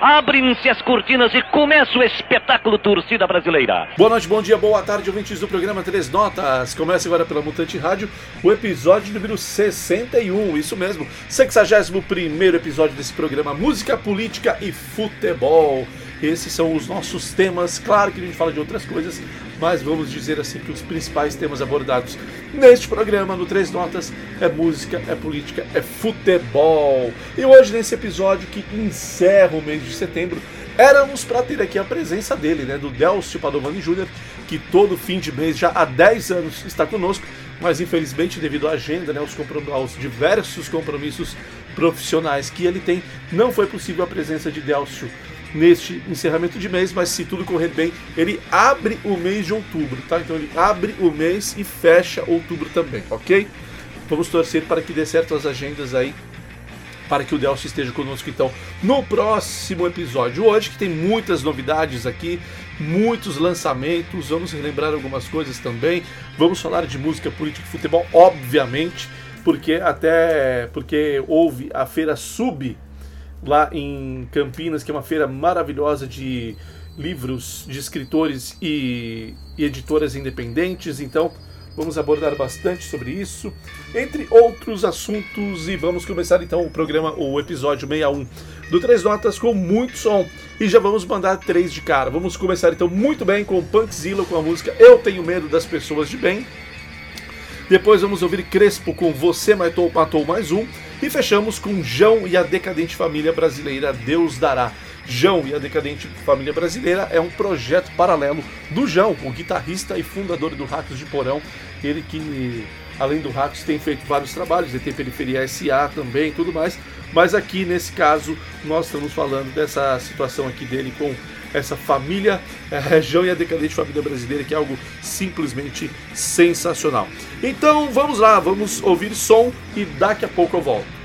Abrem-se as cortinas e começa o espetáculo Torcida Brasileira. Boa noite, bom dia, boa tarde, ouvintes do programa Três Notas. Começa agora pela Mutante Rádio o episódio número 61, isso mesmo, 61 episódio desse programa Música, Política e Futebol. Esses são os nossos temas. Claro que a gente fala de outras coisas, mas vamos dizer assim que os principais temas abordados neste programa, no Três Notas, é música, é política, é futebol. E hoje, nesse episódio que encerra o mês de setembro, éramos para ter aqui a presença dele, né, do Delcio Padovani Júnior, que todo fim de mês, já há 10 anos, está conosco, mas infelizmente, devido à agenda, né, aos, aos diversos compromissos profissionais que ele tem, não foi possível a presença de Delcio neste encerramento de mês, mas se tudo correr bem, ele abre o mês de outubro, tá? Então ele abre o mês e fecha outubro também, ok? Vamos torcer para que dê certo as agendas aí, para que o Delcio esteja conosco então no próximo episódio. Hoje que tem muitas novidades aqui, muitos lançamentos, vamos relembrar algumas coisas também. Vamos falar de música, política e futebol, obviamente, porque até porque houve a feira Sub lá em Campinas, que é uma feira maravilhosa de livros de escritores e, e editoras independentes. Então, vamos abordar bastante sobre isso, entre outros assuntos. E vamos começar então o programa, o episódio 61 do Três Notas com muito som. E já vamos mandar três de cara. Vamos começar então muito bem com Punkzilla com a música Eu Tenho Medo das Pessoas de Bem. Depois vamos ouvir Crespo com Você Matou, Matou Mais Um. E fechamos com João e a Decadente Família Brasileira Deus Dará. João e a Decadente Família Brasileira é um projeto paralelo do João, o guitarrista e fundador do Ratos de Porão. Ele que, além do Ratos, tem feito vários trabalhos, ele tem Periferia SA também e tudo mais. Mas aqui, nesse caso, nós estamos falando dessa situação aqui dele com essa família, a região e a decadente família brasileira, que é algo simplesmente sensacional. Então vamos lá, vamos ouvir som e daqui a pouco eu volto.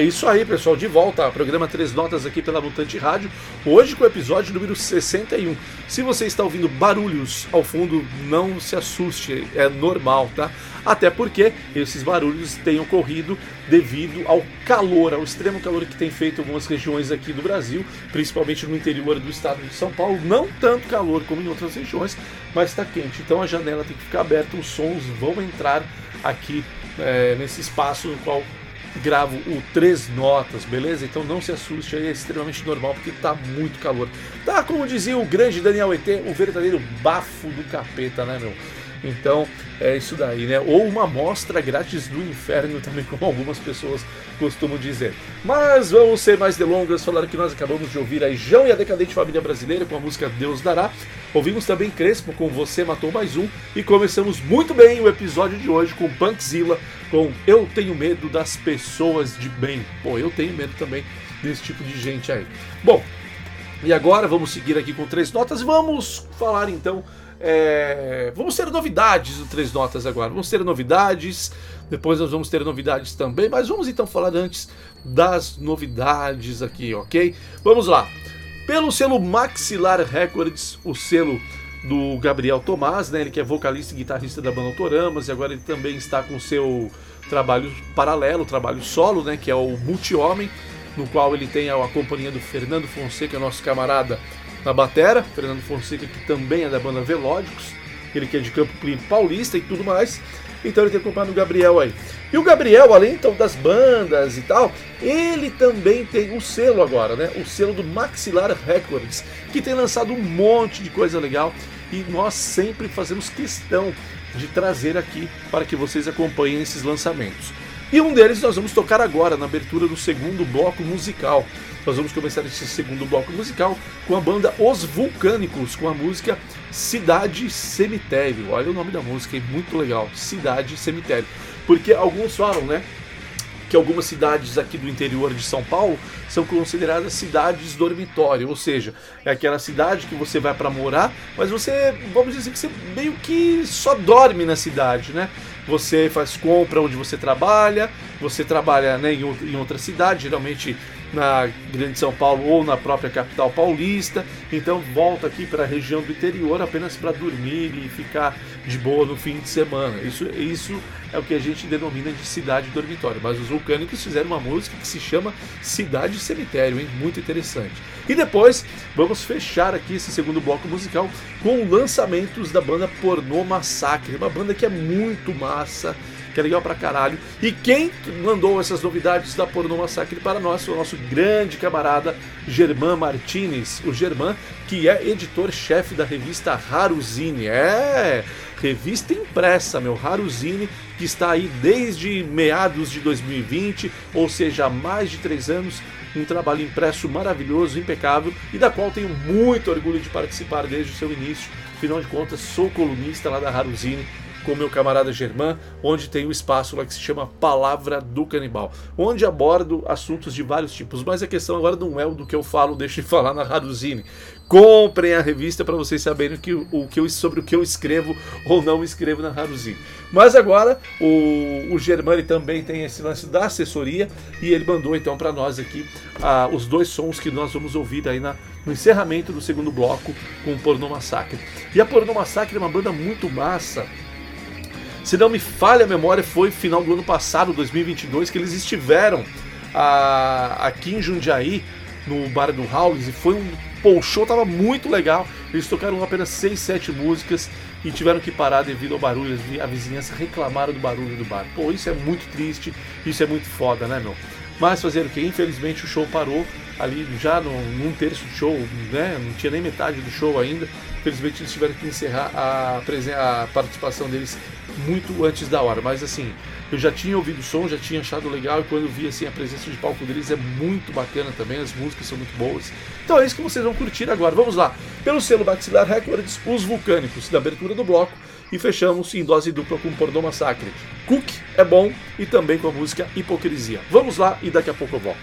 É isso aí, pessoal. De volta ao programa Três Notas aqui pela Mutante Rádio. Hoje com o episódio número 61. Se você está ouvindo barulhos ao fundo, não se assuste, é normal, tá? Até porque esses barulhos têm ocorrido devido ao calor, ao extremo calor que tem feito algumas regiões aqui do Brasil, principalmente no interior do estado de São Paulo. Não tanto calor como em outras regiões, mas está quente. Então a janela tem que ficar aberta, os sons vão entrar aqui é, nesse espaço no qual gravo o três notas, beleza? Então não se assuste aí, é extremamente normal porque tá muito calor. Tá, como dizia o grande Daniel ET, o verdadeiro bafo do capeta, né, meu? Então é isso daí, né? Ou uma amostra grátis do inferno também, como algumas pessoas costumam dizer. Mas vamos ser mais delongas, falar que nós acabamos de ouvir a João e a Decadente Família Brasileira com a música Deus Dará. Ouvimos também Crespo com Você Matou Mais Um e começamos muito bem o episódio de hoje com Punkzilla com Eu Tenho Medo das Pessoas de Bem. Pô, eu tenho medo também desse tipo de gente aí. Bom, e agora vamos seguir aqui com três notas. Vamos falar então é, vamos ter novidades do Três Notas agora. Vamos ter novidades, depois nós vamos ter novidades também, mas vamos então falar antes das novidades aqui, ok? Vamos lá. Pelo selo Maxilar Records, o selo do Gabriel Tomás, né? Ele que é vocalista e guitarrista da banda Autoramas e agora ele também está com seu trabalho paralelo, trabalho solo, né? Que é o Multi-Homem, no qual ele tem a companhia do Fernando Fonseca, nosso camarada na batera, Fernando Fonseca, que também é da banda Velódicos, ele que é de Campo Paulista e tudo mais. Então ele tem acompanhado o Gabriel aí. E o Gabriel, além então das bandas e tal, ele também tem o selo agora, né? O selo do Maxilar Records, que tem lançado um monte de coisa legal e nós sempre fazemos questão de trazer aqui para que vocês acompanhem esses lançamentos. E um deles nós vamos tocar agora, na abertura do segundo bloco musical. Nós vamos começar esse segundo bloco musical com a banda Os Vulcânicos, com a música Cidade Cemitério. Olha o nome da música, é muito legal. Cidade Cemitério. Porque alguns falam, né? que algumas cidades aqui do interior de São Paulo são consideradas cidades dormitório, ou seja, é aquela cidade que você vai para morar, mas você, vamos dizer que você meio que só dorme na cidade, né? Você faz compra onde você trabalha, você trabalha né, em, outra cidade, geralmente na Grande São Paulo ou na própria capital paulista. Então volta aqui para a região do interior apenas para dormir e ficar de boa no fim de semana. Isso, isso é o que a gente denomina de cidade dormitório. Mas os vulcânicos fizeram uma música que se chama Cidade Cemitério, hein? muito interessante. E depois vamos fechar aqui esse segundo bloco musical com lançamentos da banda Pornô Massacre, uma banda que é muito massa que é legal pra caralho. E quem mandou essas novidades da Porno Massacre para nós foi o nosso grande camarada Germán Martinez, o Germán, que é editor-chefe da revista Haruzine. É, revista impressa, meu Haruzine, que está aí desde meados de 2020, ou seja, há mais de três anos, um trabalho impresso maravilhoso, impecável e da qual tenho muito orgulho de participar desde o seu início. Afinal de contas, sou colunista lá da Haruzine com meu camarada Germán, onde tem um espaço lá que se chama Palavra do Canibal, onde abordo assuntos de vários tipos. Mas a questão agora não é o do que eu falo, deixe de falar na Raduzine. Comprem a revista para vocês saberem que, o, que eu, sobre o que eu escrevo ou não escrevo na Raduzine. Mas agora o, o Germani também tem esse lance da assessoria e ele mandou então para nós aqui os dois sons que nós vamos ouvir aí na, no encerramento do segundo bloco com o Porno Massacre. E a Porno Massacre é uma banda muito massa se não me falha a memória, foi final do ano passado, 2022, que eles estiveram a, aqui em Jundiaí, no bar do Howlis, e foi um. Pô, show tava muito legal. Eles tocaram apenas 6, 7 músicas e tiveram que parar devido ao barulho. A vizinhança reclamaram do barulho do bar. Pô, isso é muito triste, isso é muito foda, né, meu? Mas fazer o que? Infelizmente o show parou ali já no, num terço do show, né? Não tinha nem metade do show ainda. Infelizmente eles tiveram que encerrar a, a participação deles muito antes da hora. Mas assim, eu já tinha ouvido o som, já tinha achado legal e quando vi assim a presença de palco deles é muito bacana também, as músicas são muito boas. Então é isso que vocês vão curtir agora. Vamos lá. Pelo selo Maxilar Records, Os Vulcânicos, da abertura do bloco. E fechamos em dose dupla com Pornô Massacre. Cook é bom e também com a música Hipocrisia. Vamos lá e daqui a pouco eu volto.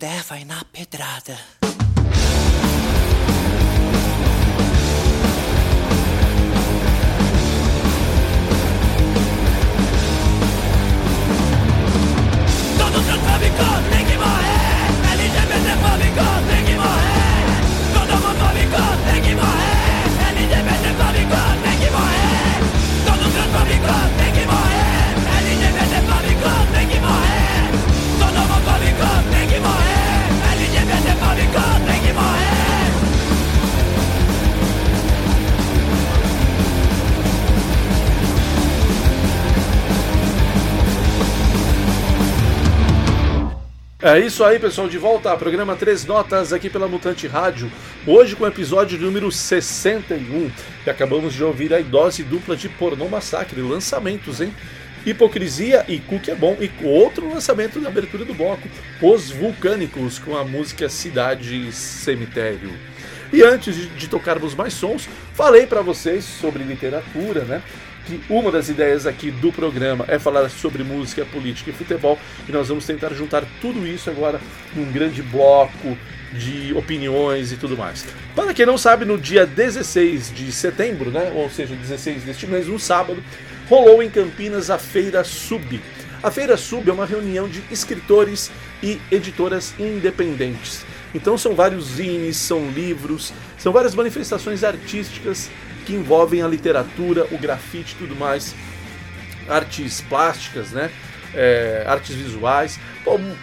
Se não der, É isso aí, pessoal, de volta ao programa Três Notas aqui pela Mutante Rádio. Hoje com o episódio número 61. E acabamos de ouvir a dose dupla de Pornô Massacre, lançamentos, hein? Hipocrisia e Cook é Bom. E outro lançamento na abertura do bloco, Os Vulcânicos, com a música Cidade Cemitério. E antes de, tocarmos mais sons, falei para vocês sobre literatura, né? Que uma das ideias aqui do programa é falar sobre música, política e futebol, e nós vamos tentar juntar tudo isso agora num grande bloco de opiniões e tudo mais. Para quem não sabe, no dia 16 de setembro, né, ou seja, 16 deste mês, um sábado, rolou em Campinas a Feira Sub. A Feira Sub é uma reunião de escritores e editoras independentes. Então são vários zines, são livros, são várias manifestações artísticas que envolvem a literatura, o grafite e tudo mais, artes plásticas, né? É, artes visuais.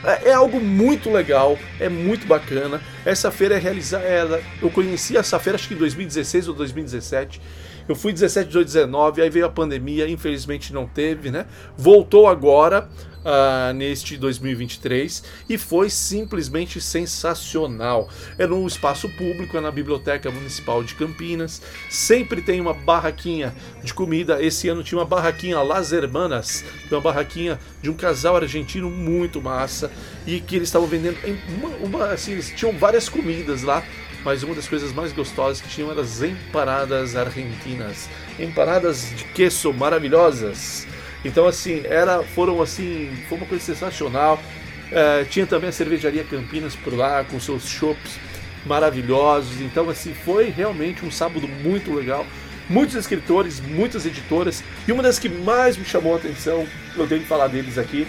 É, é, algo muito legal, é muito bacana. Essa feira é realizada. Eu conheci essa feira acho que em 2016 ou 2017. Eu fui 17, 18, 19, aí veio a pandemia, infelizmente não teve, né? Voltou agora, uh, neste 2023, e foi simplesmente sensacional. É num espaço público, é na Biblioteca Municipal de Campinas. Sempre tem uma barraquinha de comida. Esse ano tinha uma barraquinha Las Hermanas, uma barraquinha de um casal argentino muito massa, e que eles estavam vendendo uma, uma assim, eles tinham várias comidas lá mas uma das coisas mais gostosas que tinham eram as empanadas argentinas. Empanadas de queso maravilhosas. Então assim, era, foram assim, foi uma coisa sensacional. É, tinha também a cervejaria Campinas por lá, com seus shops maravilhosos. Então assim, foi realmente um sábado muito legal. Muitos escritores, muitas editoras, e uma das que mais me chamou a atenção, eu tenho que falar deles aqui,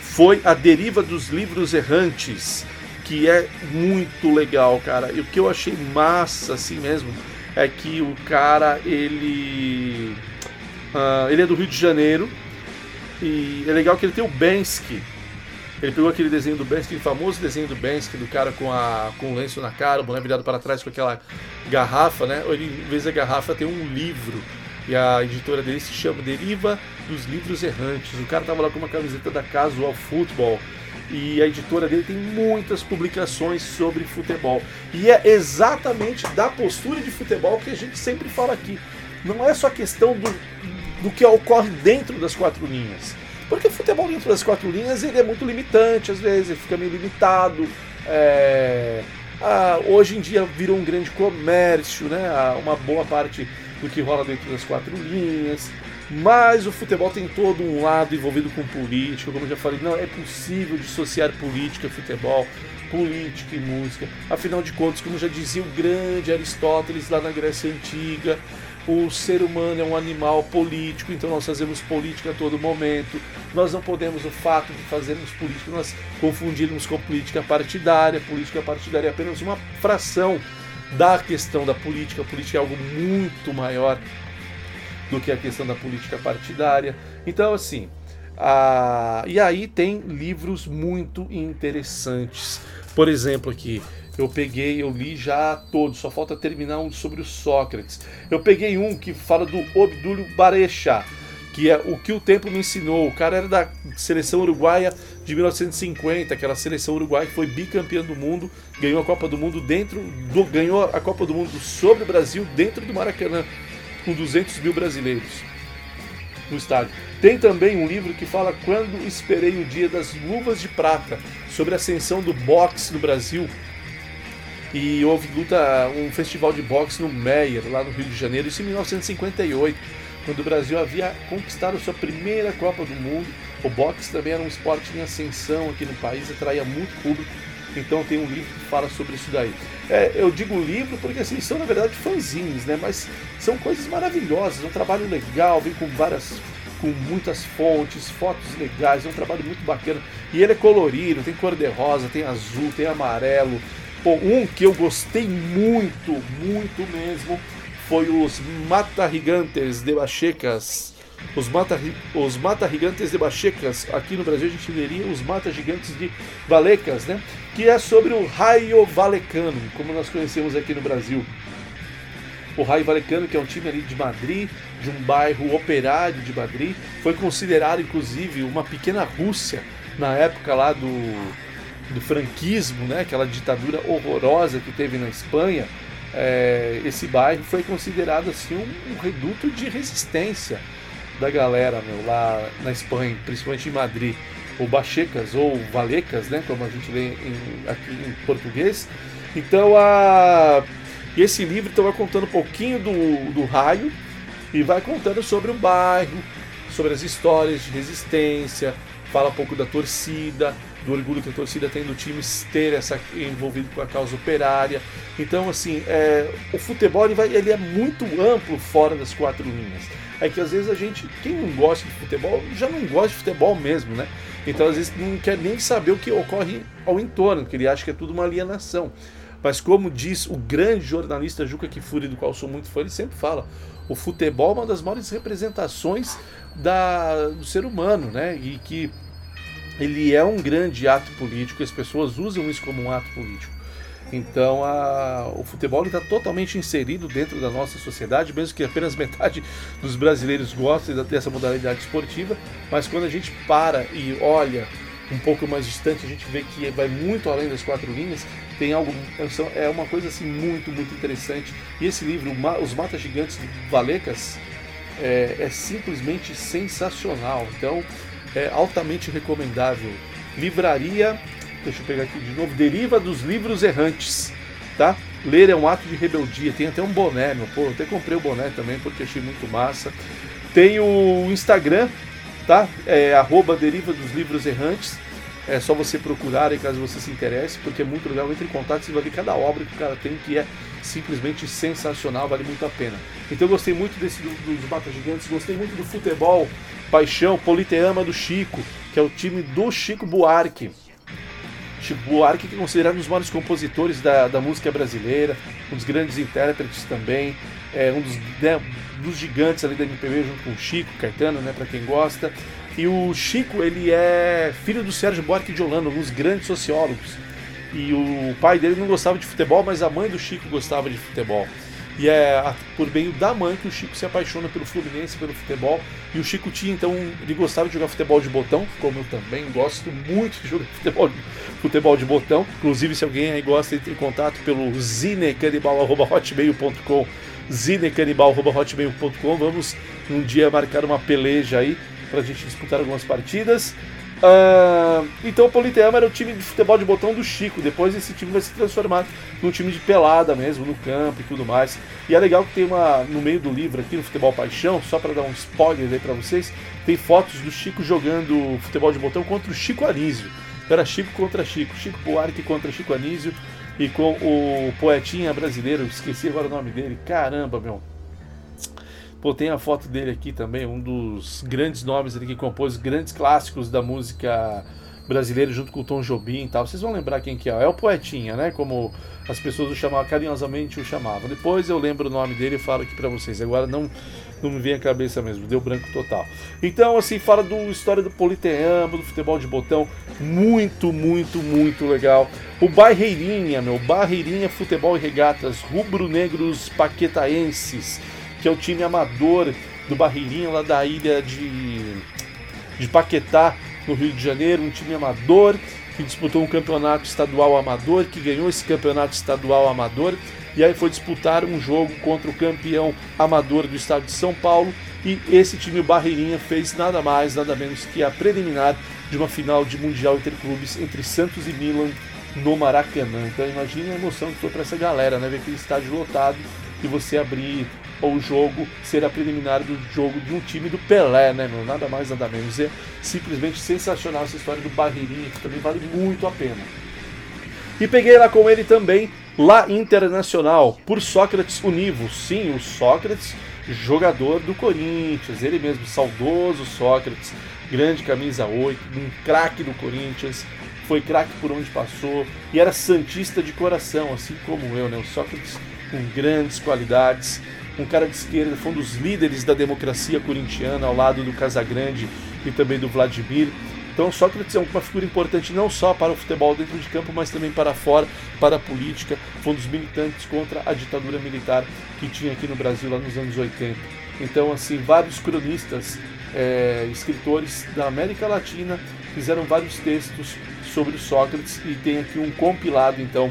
foi a deriva dos livros errantes que é muito legal, cara. E o que eu achei massa, assim mesmo, é que o cara, ele. Uh, ele é do Rio de Janeiro. E é legal que ele tem o Bensky. Ele pegou aquele desenho do Bensky, o famoso desenho do Bensky, do cara com, a, com o lenço na cara, o boné virado para trás com aquela garrafa, né? Ele, em vez da garrafa, tem um livro. E a editora dele se chama Deriva dos Livros Errantes. O cara tava lá com uma camiseta da Casual Football e a editora dele tem muitas publicações sobre futebol. E é exatamente da postura de futebol que a gente sempre fala aqui. Não é só questão do, do que ocorre dentro das quatro linhas. Porque futebol dentro das quatro linhas ele é muito limitante, às vezes, ele fica meio limitado. É... Ah, hoje em dia virou um grande comércio, né? Uma boa parte do que rola dentro das quatro linhas. Mas o futebol tem todo um lado envolvido com política, como eu já falei, não é possível dissociar política e futebol, política e música. Afinal de contas, como já dizia o grande Aristóteles lá na Grécia Antiga, o ser humano é um animal político, então nós fazemos política a todo momento. Nós não podemos, o fato de fazermos política, nós confundirmos com política partidária. Política partidária é apenas uma fração da questão da política. A política é algo muito maior do que a questão da política partidária. Então, assim, a... e aí tem livros muito interessantes. Por exemplo, aqui, eu peguei, eu li já todos, só falta terminar um sobre o Sócrates. Eu peguei um que fala do Obdúlio Barecha, que é o que o tempo me ensinou. O cara era da seleção uruguaia de 1950, aquela seleção uruguaia que foi bicampeã do mundo, ganhou a Copa do Mundo dentro do, ganhou a Copa do Mundo sobre o Brasil dentro do Maracanã, com 200 mil brasileiros no estádio. Tem também um livro que fala Quando Esperei o Dia das Luvas de Prata, sobre a ascensão do boxe no Brasil. E houve luta, um festival de boxe no Meyer, lá no Rio de Janeiro, isso em 1958, quando o Brasil havia conquistado sua primeira Copa do Mundo. O boxe também era um esporte em ascensão aqui no país, atraía muito público. Então tem um livro que fala sobre isso daí. É, eu digo livro porque assim, são na verdade fanzines, né? Mas são coisas maravilhosas, um trabalho legal, vem com várias com muitas fontes, fotos legais, é um trabalho muito bacana. E ele é colorido, tem cor de rosa, tem azul, tem amarelo. Bom, um que eu gostei muito, muito mesmo, foi os Mata Gigantes de Bachecas. Os Mata, os Mata Gigantes de Bachecas, aqui no Brasil a gente leria os Mata Gigantes de Valecas, né? Que é sobre o Raio Valecano, como nós conhecemos aqui no Brasil. O Raio Valecano, que é um time ali de Madrid, de um bairro operário de Madrid, foi considerado inclusive uma pequena Rússia na época lá do, do franquismo, né? Aquela ditadura horrorosa que teve na Espanha. É, esse bairro foi considerado assim um, um reduto de resistência da galera meu, lá na Espanha, principalmente em Madrid, ou Bachecas ou Valecas, né, como a gente lê em, aqui em português. Então a esse livro então, vai contando um pouquinho do, do raio e vai contando sobre o bairro, sobre as histórias de resistência, fala um pouco da torcida, do orgulho que a torcida tem do time ter essa envolvido com a causa operária. Então, assim, é, o futebol ele, vai, ele é muito amplo fora das quatro linhas. É que às vezes a gente, quem não gosta de futebol, já não gosta de futebol mesmo, né? Então, às vezes, não quer nem saber o que ocorre ao entorno, porque ele acha que é tudo uma alienação. Mas como diz o grande jornalista Juca Kifuri, do qual sou muito fã, ele sempre fala: o futebol é uma das maiores representações da, do ser humano, né? E que ele é um grande ato político, as pessoas usam isso como um ato político. Então a, o futebol está totalmente inserido dentro da nossa sociedade, mesmo que apenas metade dos brasileiros gostem dessa modalidade esportiva, mas quando a gente para e olha um pouco mais distante, a gente vê que vai muito além das quatro linhas, tem algo, é uma coisa assim muito, muito interessante. E esse livro, Os Mata Gigantes de Valecas, é, é simplesmente sensacional. Então, é altamente recomendável. Livraria, deixa eu pegar aqui de novo, Deriva dos Livros Errantes, tá? Ler é um ato de rebeldia. Tem até um boné, meu eu até comprei o boné também porque achei muito massa. Tem o Instagram, tá? É arroba Deriva dos Livros Errantes. É só você procurar aí caso você se interesse, porque é muito legal. Entre em contato, você vai ver cada obra que o cara tem que é simplesmente sensacional, vale muito a pena. Então eu gostei muito desse do, dos Mata Gigantes, gostei muito do futebol, paixão, Politeama do Chico, que é o time do Chico Buarque. Chico Buarque, que é considerado um dos maiores compositores da, da música brasileira, um dos grandes intérpretes também, é um dos, né, dos gigantes ali da MPB junto com o Chico, Caetano, né, para quem gosta. E o Chico, ele é filho do Sérgio Buarque de Holanda, um dos grandes sociólogos. E o pai dele não gostava de futebol, mas a mãe do Chico gostava de futebol. E é por meio da mãe que o Chico se apaixona pelo Fluminense, pelo futebol. E o Chico tinha, então, ele gostava de jogar futebol de botão, como eu também gosto muito de jogar futebol, futebol de botão. Inclusive, se alguém aí gosta, entre em contato pelo zinecanibal.hotmail.com zinecanibal.hotmail.com Vamos um dia marcar uma peleja aí pra gente disputar algumas partidas. Uh, então o Politeama era o time de futebol de botão do Chico. Depois esse time vai se transformar num time de pelada mesmo, no campo e tudo mais. E é legal que tem uma no meio do livro aqui no Futebol Paixão, só para dar um spoiler aí para vocês, tem fotos do Chico jogando futebol de botão contra o Chico Anísio. Era Chico contra Chico, Chico Buarque contra Chico Anísio e com o poetinha brasileiro, esqueci agora o nome dele. Caramba, meu. Pô, tem a foto dele aqui também, um dos grandes nomes ali que compôs grandes clássicos da música brasileira junto com o Tom Jobim e tal. Vocês vão lembrar quem que é. É o Poetinha, né? Como as pessoas o chamavam, carinhosamente o chamavam. Depois eu lembro o nome dele e falo aqui para vocês. Agora não não me vem à cabeça mesmo, deu branco total. Então, assim, fala do história do politeambo, do futebol de botão, muito, muito, muito legal. O Barreirinha, meu, Barreirinha Futebol e Regatas, rubro-negros paquetaenses, que é o time amador do Barreirinha lá da ilha de, de Paquetá, no Rio de Janeiro, um time amador que disputou um campeonato estadual amador, que ganhou esse campeonato estadual amador e aí foi disputar um jogo contra o campeão amador do estado de São Paulo e esse time Barreirinha fez nada mais, nada menos que a preliminar de uma final de Mundial Interclubes entre Santos e Milan no Maracanã. Então imagine a emoção que foi para essa galera, né? Ver aquele estádio lotado e você abrir o jogo, ser a preliminar do jogo de um time do Pelé, né, meu? Nada mais, nada menos. É simplesmente sensacional essa história do Barreirinha, que também vale muito a pena. E peguei lá com ele também La Internacional, por Sócrates Univos. Sim, o Sócrates, jogador do Corinthians, ele mesmo, saudoso Sócrates, grande camisa 8, um craque do Corinthians, foi craque por onde passou e era santista de coração, assim como eu, né? O Sócrates com grandes qualidades, um cara de esquerda, foi um dos líderes da democracia corintiana ao lado do Casagrande e também do Vladimir. Então Sócrates é uma figura importante não só para o futebol dentro de campo, mas também para fora, para a política. Foi um dos militantes contra a ditadura militar que tinha aqui no Brasil lá nos anos 80. Então, assim, vários cronistas, é, escritores da América Latina fizeram vários textos sobre Sócrates e tem aqui um compilado, então,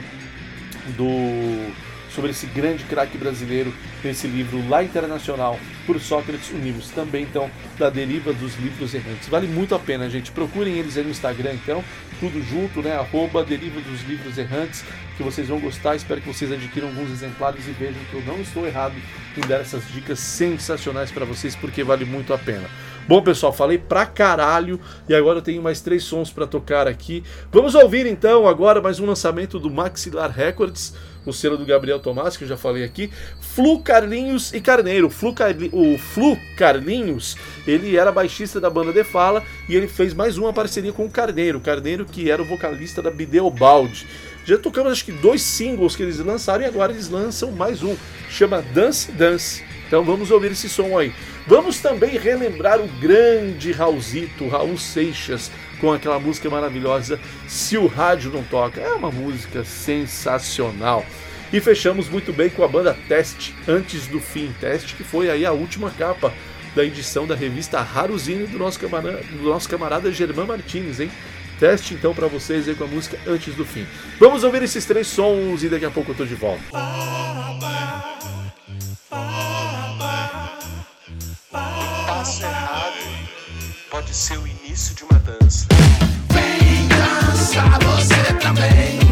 do sobre esse grande craque brasileiro nesse livro lá internacional por Sócrates Univos, também então da deriva dos livros errantes. Vale muito a pena, gente. Procurem eles aí no Instagram, então, tudo junto, né? Arroba deriva dos livros errantes, que vocês vão gostar. Espero que vocês adquiram alguns exemplares e vejam que eu não estou errado em dar essas dicas sensacionais para vocês, porque vale muito a pena. Bom, pessoal, falei pra caralho e agora eu tenho mais três sons para tocar aqui. Vamos ouvir então agora mais um lançamento do Maxilar Records, o selo do Gabriel Tomás, que eu já falei aqui. Flu Carlinhos e Carneiro. Flu Carli... O Flu Carlinhos, ele era baixista da banda De Fala e ele fez mais uma parceria com o Carneiro. Carneiro, que era o vocalista da Bideobaldi. Já tocamos acho que dois singles que eles lançaram e agora eles lançam mais um. Chama Dance Dance. Então vamos ouvir esse som aí. Vamos também relembrar o grande Raulzito, Raul Seixas, com aquela música maravilhosa Se o Rádio Não Toca. É uma música sensacional. E fechamos muito bem com a banda Teste, Antes do Fim. Teste que foi aí a última capa da edição da revista Haruzine do nosso camarada, do nosso camarada Germán Martins, hein? Teste então para vocês aí com a música Antes do Fim. Vamos ouvir esses três sons e daqui a pouco eu tô de volta. Passo errado pode ser o início de uma dança. Vem dançar você também.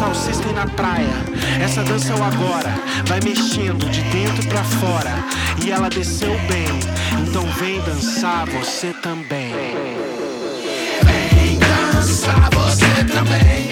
salsista e na praia. Essa dança é o agora, vai mexendo de dentro para fora. E ela desceu bem, então vem dançar você também. Vem dançar você também.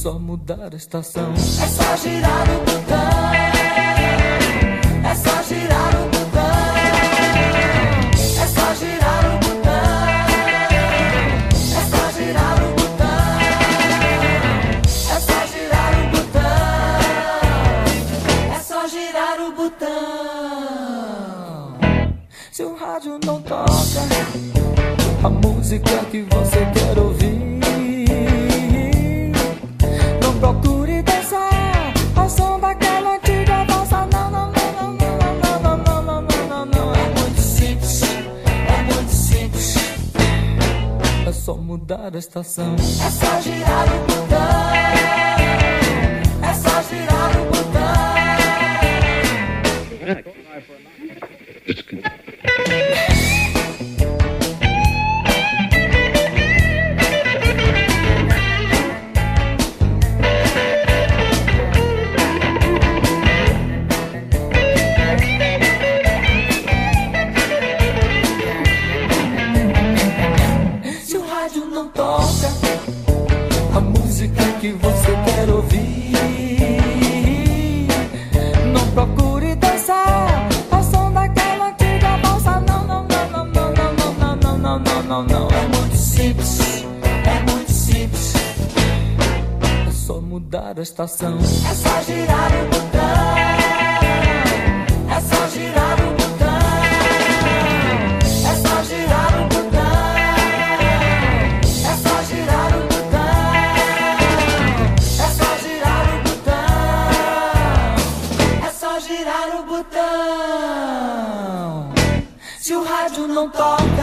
só mudar a estação. É só girar o botão. É só girar o botão. É só girar o botão. É só girar o botão. É só girar o botão. É só girar o botão. Se o rádio não toca a música que você mudar a estação. É só girar o botão. estação. É só girar o botão. É só girar o botão. É só girar o botão. É só girar o botão. É só girar o botão. É só girar o botão. Se o rádio não toca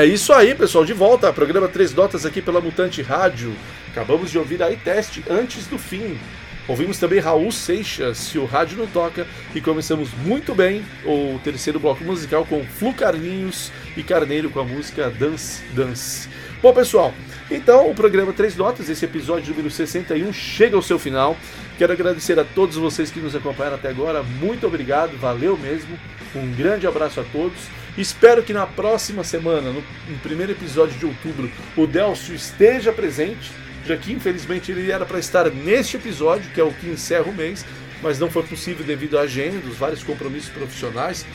É isso aí, pessoal, de volta. Programa Três Notas aqui pela Mutante Rádio. Acabamos de ouvir aí teste antes do fim. Ouvimos também Raul Seixas, Se o Rádio Não Toca, e começamos muito bem o terceiro bloco musical com Flu Carlinhos e Carneiro com a música Dance Dance. Bom, pessoal, então o programa Três Notas, esse episódio número 61, chega ao seu final. Quero agradecer a todos vocês que nos acompanharam até agora. Muito obrigado, valeu mesmo. Um grande abraço a todos. Espero que na próxima semana, no, no primeiro episódio de outubro, o Delcio esteja presente, já que infelizmente ele era para estar neste episódio, que é o que encerra o mês, mas não foi possível devido à agenda, os vários compromissos profissionais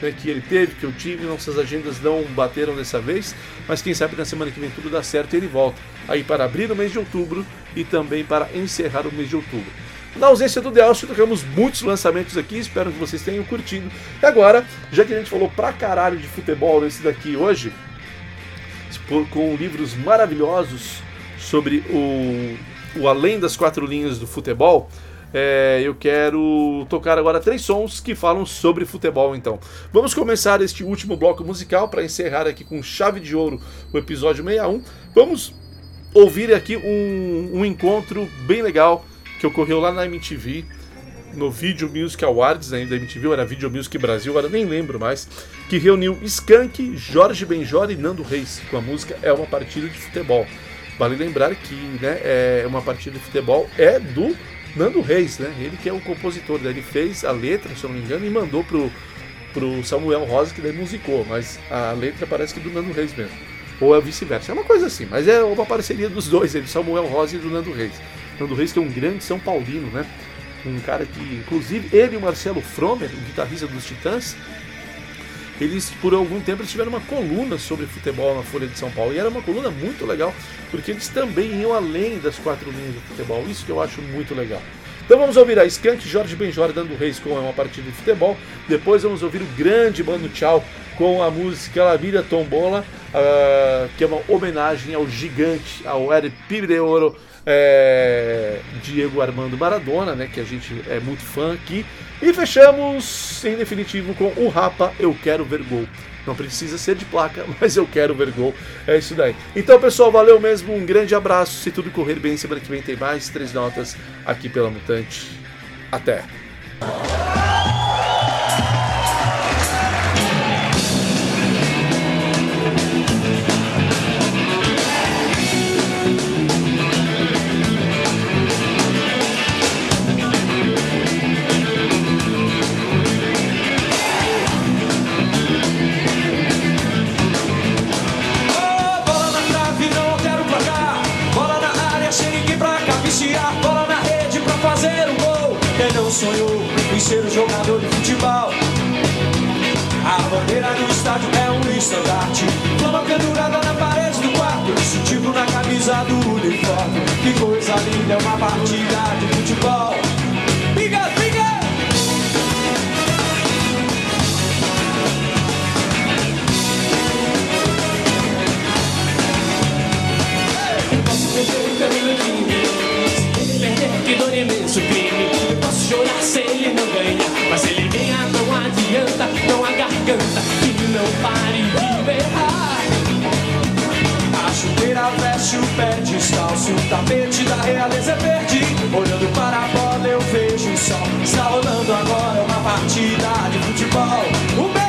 né, que ele teve, que eu tive, nossas agendas não bateram dessa vez, mas quem sabe na semana que vem tudo dá certo e ele volta aí para abrir o mês de outubro e também para encerrar o mês de outubro. Na ausência do Delcio, tocamos muitos lançamentos aqui, espero que vocês tenham curtido. E agora, já que a gente falou pra caralho de futebol nesse daqui hoje, com livros maravilhosos sobre o, o além das quatro linhas do futebol, é, eu quero tocar agora três sons que falam sobre futebol. Então, vamos começar este último bloco musical para encerrar aqui com chave de ouro o episódio 61. Vamos ouvir aqui um, um encontro bem legal que ocorreu lá na MTV, no Video Music Awards, ainda MTV, ou era Video Music Brasil, agora nem lembro mais, que reuniu Skank, Jorge Benjor e Nando Reis, com a música É uma Partida de Futebol. Vale lembrar que né, é uma partida de futebol é do Nando Reis, né? Ele que é o compositor, né? ele fez a letra, se eu não me engano, e mandou pro, pro Samuel Rosa, que daí musicou, mas a letra parece que é do Nando Reis mesmo. Ou é vice-versa, é uma coisa assim, mas é uma parceria dos dois, do Samuel Rosa e do Nando Reis. Nando Reis que é um grande São Paulino, né? Um cara que, inclusive, ele e o Marcelo Fromer, o guitarrista dos Titãs, eles por algum tempo tiveram uma coluna sobre futebol na Folha de São Paulo. E era uma coluna muito legal porque eles também iam além das quatro linhas do futebol. Isso que eu acho muito legal. Então vamos ouvir a Skank Jorge Benjor dando Reis com uma partida de futebol. Depois vamos ouvir o grande Mano Tchau com a música La Vida Tombola ah, que é uma homenagem ao gigante ao El Pibe de Ouro é, Diego Armando Maradona, né, que a gente é muito fã aqui. E fechamos, em definitivo, com o Rapa Eu Quero Ver Gol. Não precisa ser de placa, mas eu quero ver gol. É isso daí. Então, pessoal, valeu mesmo. Um grande abraço. Se tudo correr bem, semana que vem tem mais três notas aqui pela Mutante. Até. Sonhou em ser um jogador de futebol? A bandeira do estádio é um estandarte. Flama pendurada na parede do quarto. Distintivo na camisa do uniforme. Que coisa linda, é uma partida de futebol. Não ganha Mas ele ganhar, não adianta Não há garganta que não pare de berrar. A chuteira veste o pé descalço O tapete da realeza é verde. Olhando para a bola eu vejo o sol. Está rolando agora uma partida de futebol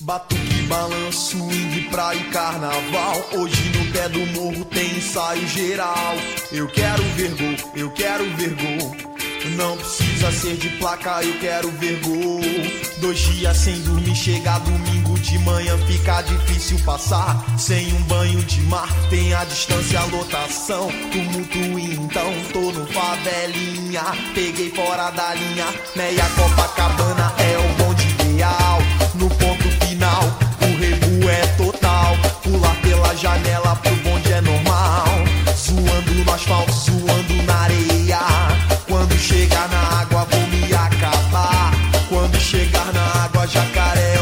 Batuque, balanço, swing, praia e carnaval. Hoje no pé do morro tem ensaio geral. Eu quero vergonha eu quero vergonha. Não precisa ser de placa, eu quero vergonha. Dois dias sem dormir, chega domingo de manhã, fica difícil passar. Sem um banho de mar, tem a distância, a lotação. Tumulto então, tô no favelinha. Peguei fora da linha, meia Copacabana é janela pro bonde é normal. Zoando no asfalto, zoando na areia. Quando chegar na água, vou me acabar. Quando chegar na água, jacaré.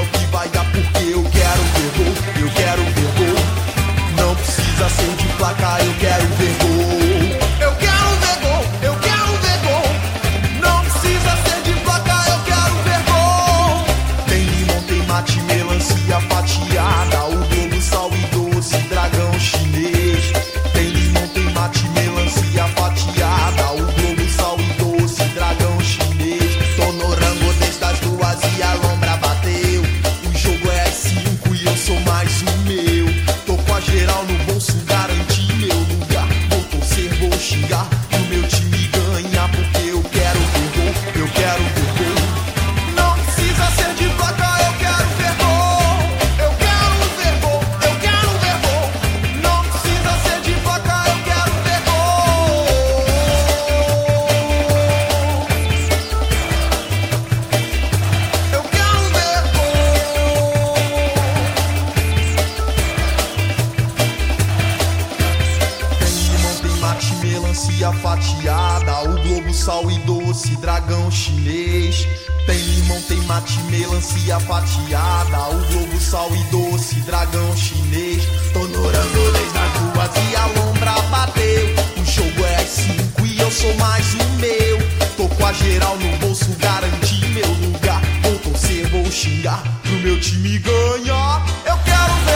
cuia fatiada, o globo sal e doce, dragão chinês. Tem limão, tem mate, melancia fatiada, o globo sal e doce, dragão chinês. Tonorando leis nas ruas e a lombra bateu. O jogo é às cinco e eu sou mais o meu. Tô com a geral no bolso, garanti meu lugar. Vou torcer, vou xingar pro meu time ganhar. Eu quero ver.